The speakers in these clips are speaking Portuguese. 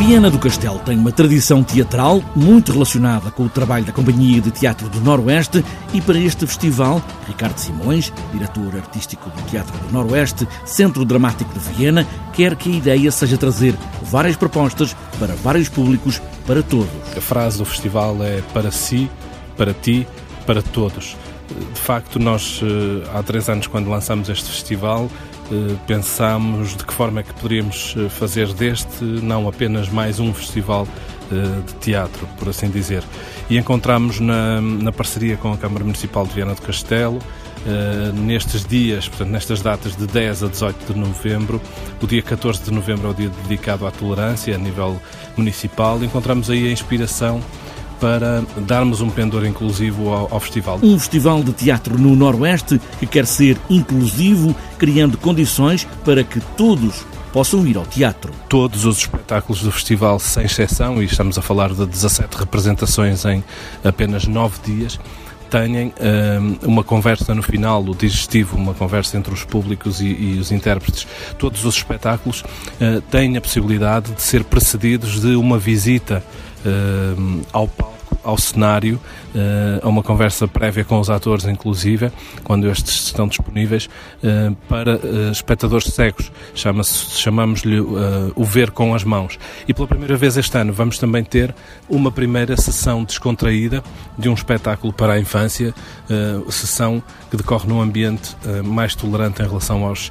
Viana do Castelo tem uma tradição teatral muito relacionada com o trabalho da Companhia de Teatro do Noroeste e para este festival, Ricardo Simões, diretor artístico do Teatro do Noroeste, Centro Dramático de Viena, quer que a ideia seja trazer várias propostas para vários públicos, para todos. A frase do festival é para si, para ti, para todos. De facto, nós eh, há três anos, quando lançamos este festival, eh, pensámos de que forma é que poderíamos eh, fazer deste não apenas mais um festival de teatro, por assim dizer. E encontramos na, na parceria com a Câmara Municipal de Viana do Castelo, nestes dias, portanto, nestas datas de 10 a 18 de novembro. O dia 14 de novembro é o dia dedicado à tolerância a nível municipal. Encontramos aí a inspiração para darmos um pendor inclusivo ao, ao, festival. Um festival de teatro no Noroeste que quer ser inclusivo, criando condições para que todos possam ir ao teatro. Todos os espetáculos do festival, sem exceção, e estamos a falar de 17 representações em apenas 9 dias, têm um, uma conversa no final, o digestivo, uma conversa entre os públicos e, e os intérpretes. Todos os espetáculos uh, têm a possibilidade de ser precedidos de uma visita uh, ao palco ao cenário, uh, a uma conversa prévia com os atores, inclusive, quando estes estão disponíveis, uh, para uh, espectadores cegos. Chama chamamos-lhe o ver com as mãos. E pela primeira vez este ano vamos também ter uma primeira sessão descontraída de um espetáculo para a infância, sessão que decorre num ambiente mais tolerante em relação aos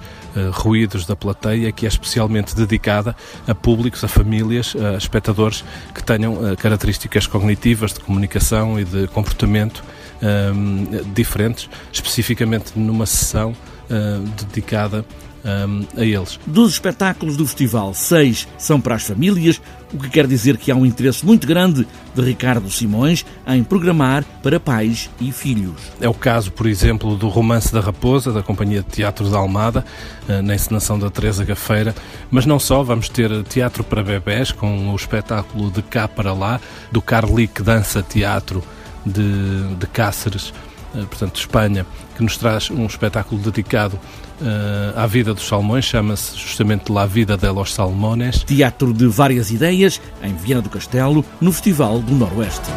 ruídos da plateia, que é especialmente dedicada a públicos, a famílias, a espectadores que tenham características cognitivas de comunicação e de comportamento um, diferentes, especificamente numa sessão uh, dedicada um, a eles. Dos espetáculos do festival, seis são para as famílias, o que quer dizer que há um interesse muito grande de Ricardo Simões em programar para pais e filhos. É o caso, por exemplo, do Romance da Raposa, da Companhia de Teatro da Almada, uh, na encenação da Teresa Gafeira, mas não só, vamos ter teatro para bebés, com o espetáculo de cá para lá, do Carlic Dança Teatro de, de Cáceres, portanto, de Espanha, que nos traz um espetáculo dedicado uh, à vida dos salmões, chama-se justamente La Vida de los Salmones. Teatro de várias ideias, em Viana do Castelo, no Festival do Noroeste.